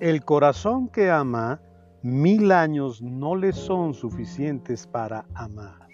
El corazón que ama, mil años no le son suficientes para amar.